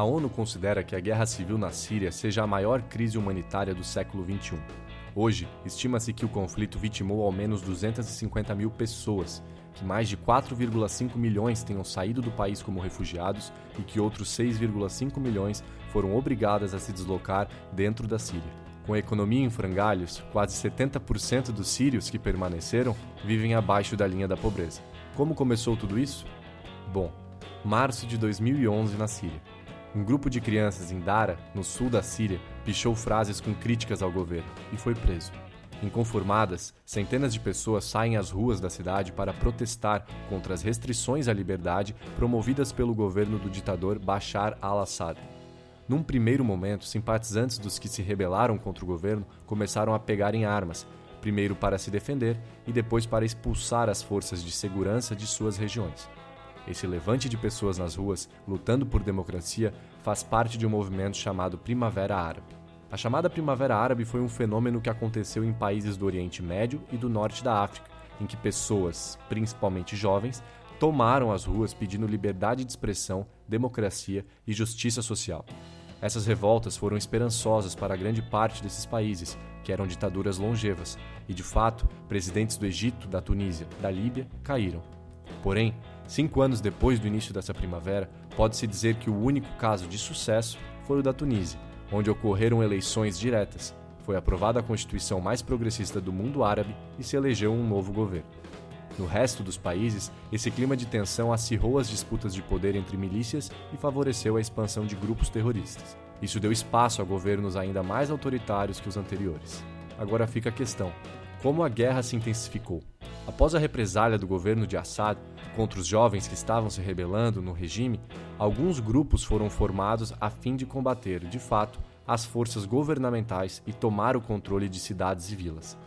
A ONU considera que a guerra civil na Síria seja a maior crise humanitária do século XXI. Hoje, estima-se que o conflito vitimou ao menos 250 mil pessoas, que mais de 4,5 milhões tenham saído do país como refugiados e que outros 6,5 milhões foram obrigadas a se deslocar dentro da Síria. Com a economia em frangalhos, quase 70% dos sírios que permaneceram vivem abaixo da linha da pobreza. Como começou tudo isso? Bom, março de 2011 na Síria. Um grupo de crianças em Dara, no sul da Síria, pichou frases com críticas ao governo e foi preso. Inconformadas, centenas de pessoas saem às ruas da cidade para protestar contra as restrições à liberdade promovidas pelo governo do ditador Bashar al-Assad. Num primeiro momento, simpatizantes dos que se rebelaram contra o governo começaram a pegar em armas, primeiro para se defender e depois para expulsar as forças de segurança de suas regiões. Esse levante de pessoas nas ruas, lutando por democracia, faz parte de um movimento chamado Primavera Árabe. A chamada Primavera Árabe foi um fenômeno que aconteceu em países do Oriente Médio e do Norte da África, em que pessoas, principalmente jovens, tomaram as ruas pedindo liberdade de expressão, democracia e justiça social. Essas revoltas foram esperançosas para grande parte desses países, que eram ditaduras longevas, e de fato, presidentes do Egito, da Tunísia, da Líbia caíram. Porém, cinco anos depois do início dessa primavera, pode-se dizer que o único caso de sucesso foi o da Tunísia, onde ocorreram eleições diretas, foi aprovada a constituição mais progressista do mundo árabe e se elegeu um novo governo. No resto dos países, esse clima de tensão acirrou as disputas de poder entre milícias e favoreceu a expansão de grupos terroristas. Isso deu espaço a governos ainda mais autoritários que os anteriores. Agora fica a questão: como a guerra se intensificou? Após a represália do governo de Assad contra os jovens que estavam se rebelando no regime, alguns grupos foram formados a fim de combater, de fato, as forças governamentais e tomar o controle de cidades e vilas.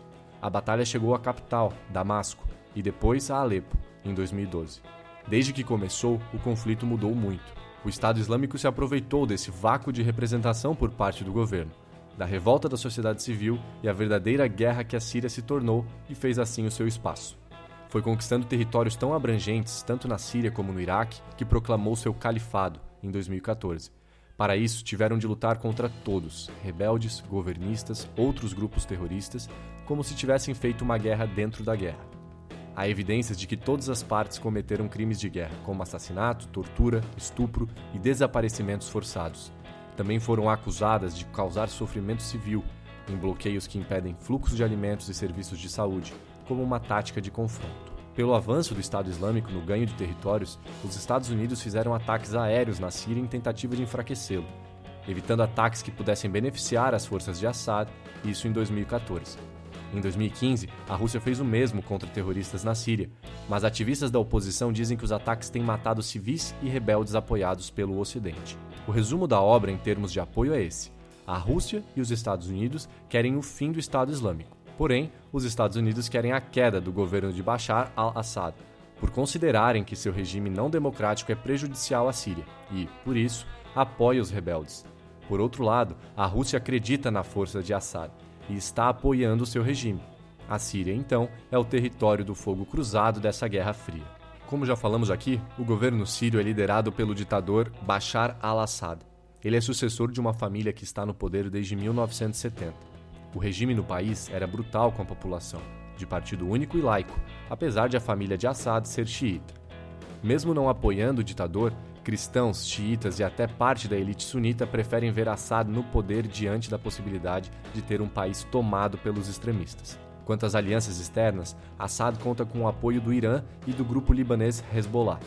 A batalha chegou à capital, Damasco, e depois a Alepo, em 2012. Desde que começou, o conflito mudou muito. O Estado Islâmico se aproveitou desse vácuo de representação por parte do governo, da revolta da sociedade civil e a verdadeira guerra que a Síria se tornou e fez assim o seu espaço. Foi conquistando territórios tão abrangentes, tanto na Síria como no Iraque, que proclamou seu califado em 2014. Para isso, tiveram de lutar contra todos, rebeldes, governistas, outros grupos terroristas, como se tivessem feito uma guerra dentro da guerra. Há evidências de que todas as partes cometeram crimes de guerra, como assassinato, tortura, estupro e desaparecimentos forçados. Também foram acusadas de causar sofrimento civil em bloqueios que impedem fluxos de alimentos e serviços de saúde, como uma tática de confronto. Pelo avanço do Estado Islâmico no ganho de territórios, os Estados Unidos fizeram ataques aéreos na Síria em tentativa de enfraquecê-lo, evitando ataques que pudessem beneficiar as forças de Assad, isso em 2014. Em 2015, a Rússia fez o mesmo contra terroristas na Síria, mas ativistas da oposição dizem que os ataques têm matado civis e rebeldes apoiados pelo Ocidente. O resumo da obra em termos de apoio é esse: a Rússia e os Estados Unidos querem o fim do Estado Islâmico. Porém, os Estados Unidos querem a queda do governo de Bashar al-Assad, por considerarem que seu regime não democrático é prejudicial à Síria e, por isso, apoia os rebeldes. Por outro lado, a Rússia acredita na força de Assad e está apoiando o seu regime. A Síria, então, é o território do fogo cruzado dessa Guerra Fria. Como já falamos aqui, o governo sírio é liderado pelo ditador Bashar al-Assad. Ele é sucessor de uma família que está no poder desde 1970. O regime no país era brutal com a população, de partido único e laico, apesar de a família de Assad ser xiita. Mesmo não apoiando o ditador, cristãos, xiitas e até parte da elite sunita preferem ver Assad no poder diante da possibilidade de ter um país tomado pelos extremistas. Quanto às alianças externas, Assad conta com o apoio do Irã e do grupo libanês Hezbollah.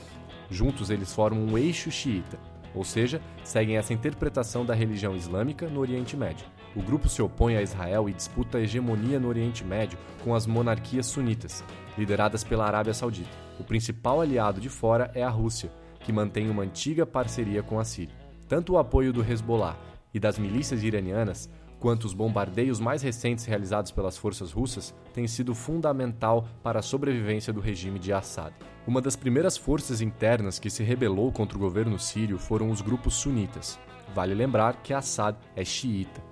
Juntos eles formam um eixo xiita, ou seja, seguem essa interpretação da religião islâmica no Oriente Médio. O grupo se opõe a Israel e disputa a hegemonia no Oriente Médio com as monarquias sunitas, lideradas pela Arábia Saudita. O principal aliado de fora é a Rússia, que mantém uma antiga parceria com a Síria. Tanto o apoio do Hezbollah e das milícias iranianas quanto os bombardeios mais recentes realizados pelas forças russas têm sido fundamental para a sobrevivência do regime de Assad. Uma das primeiras forças internas que se rebelou contra o governo sírio foram os grupos sunitas. Vale lembrar que Assad é xiita.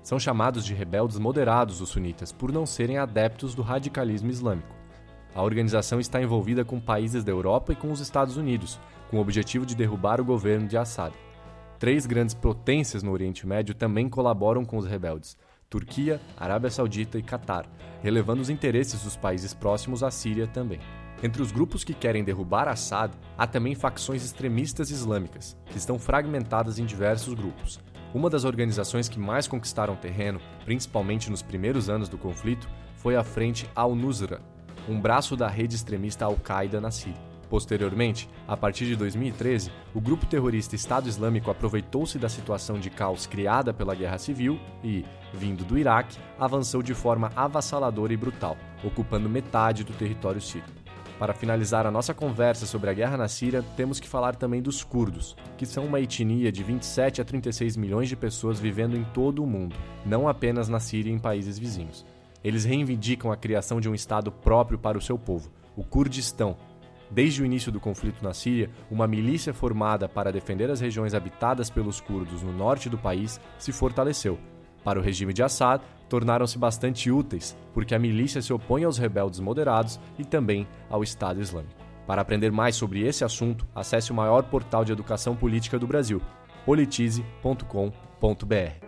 São chamados de rebeldes moderados os sunitas por não serem adeptos do radicalismo islâmico. A organização está envolvida com países da Europa e com os Estados Unidos, com o objetivo de derrubar o governo de Assad. Três grandes potências no Oriente Médio também colaboram com os rebeldes: Turquia, Arábia Saudita e Catar, relevando os interesses dos países próximos à Síria também. Entre os grupos que querem derrubar Assad, há também facções extremistas islâmicas, que estão fragmentadas em diversos grupos. Uma das organizações que mais conquistaram terreno, principalmente nos primeiros anos do conflito, foi a Frente Al-Nusra, um braço da rede extremista Al-Qaeda na Síria. Posteriormente, a partir de 2013, o grupo terrorista Estado Islâmico aproveitou-se da situação de caos criada pela guerra civil e, vindo do Iraque, avançou de forma avassaladora e brutal, ocupando metade do território sírio. Para finalizar a nossa conversa sobre a guerra na Síria, temos que falar também dos curdos, que são uma etnia de 27 a 36 milhões de pessoas vivendo em todo o mundo, não apenas na Síria e em países vizinhos. Eles reivindicam a criação de um Estado próprio para o seu povo, o Kurdistão, Desde o início do conflito na Síria, uma milícia formada para defender as regiões habitadas pelos curdos no norte do país se fortaleceu. Para o regime de Assad, tornaram-se bastante úteis, porque a milícia se opõe aos rebeldes moderados e também ao Estado Islâmico. Para aprender mais sobre esse assunto, acesse o maior portal de educação política do Brasil, politize.com.br.